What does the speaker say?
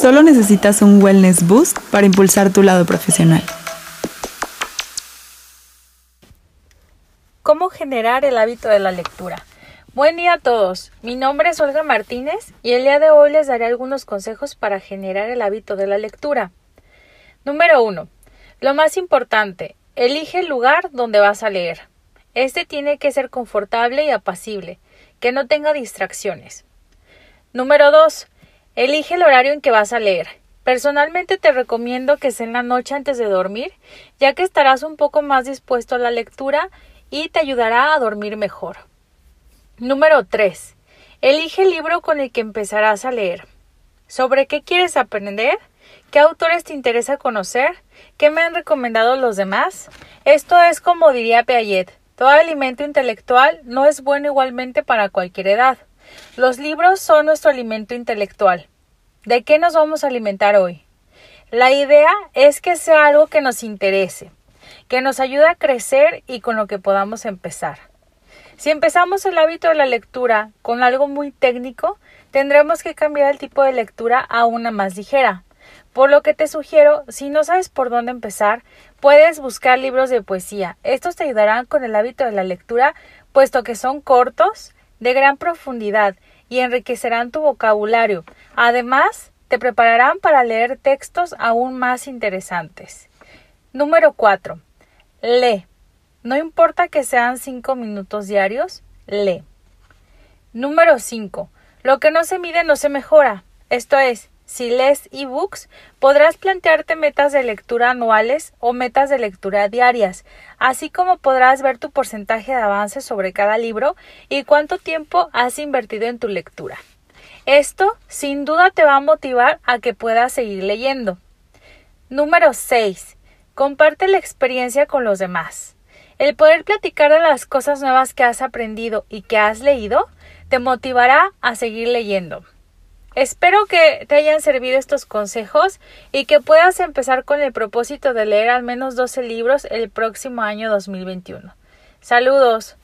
Solo necesitas un wellness boost para impulsar tu lado profesional. ¿Cómo generar el hábito de la lectura? Buen día a todos. Mi nombre es Olga Martínez y el día de hoy les daré algunos consejos para generar el hábito de la lectura. Número 1. Lo más importante, elige el lugar donde vas a leer. Este tiene que ser confortable y apacible, que no tenga distracciones. Número 2. Elige el horario en que vas a leer. Personalmente te recomiendo que sea en la noche antes de dormir, ya que estarás un poco más dispuesto a la lectura y te ayudará a dormir mejor. Número 3. Elige el libro con el que empezarás a leer. ¿Sobre qué quieres aprender? ¿Qué autores te interesa conocer? ¿Qué me han recomendado los demás? Esto es como diría Piaget. Todo alimento intelectual no es bueno igualmente para cualquier edad. Los libros son nuestro alimento intelectual. ¿De qué nos vamos a alimentar hoy? La idea es que sea algo que nos interese, que nos ayude a crecer y con lo que podamos empezar. Si empezamos el hábito de la lectura con algo muy técnico, tendremos que cambiar el tipo de lectura a una más ligera. Por lo que te sugiero, si no sabes por dónde empezar, puedes buscar libros de poesía. Estos te ayudarán con el hábito de la lectura, puesto que son cortos, de gran profundidad y enriquecerán tu vocabulario. Además, te prepararán para leer textos aún más interesantes. Número 4. Lee. No importa que sean cinco minutos diarios, lee. Número 5. Lo que no se mide no se mejora. Esto es, si lees ebooks, podrás plantearte metas de lectura anuales o metas de lectura diarias, así como podrás ver tu porcentaje de avance sobre cada libro y cuánto tiempo has invertido en tu lectura. Esto sin duda te va a motivar a que puedas seguir leyendo. Número 6. Comparte la experiencia con los demás. El poder platicar de las cosas nuevas que has aprendido y que has leído te motivará a seguir leyendo. Espero que te hayan servido estos consejos y que puedas empezar con el propósito de leer al menos 12 libros el próximo año 2021. Saludos.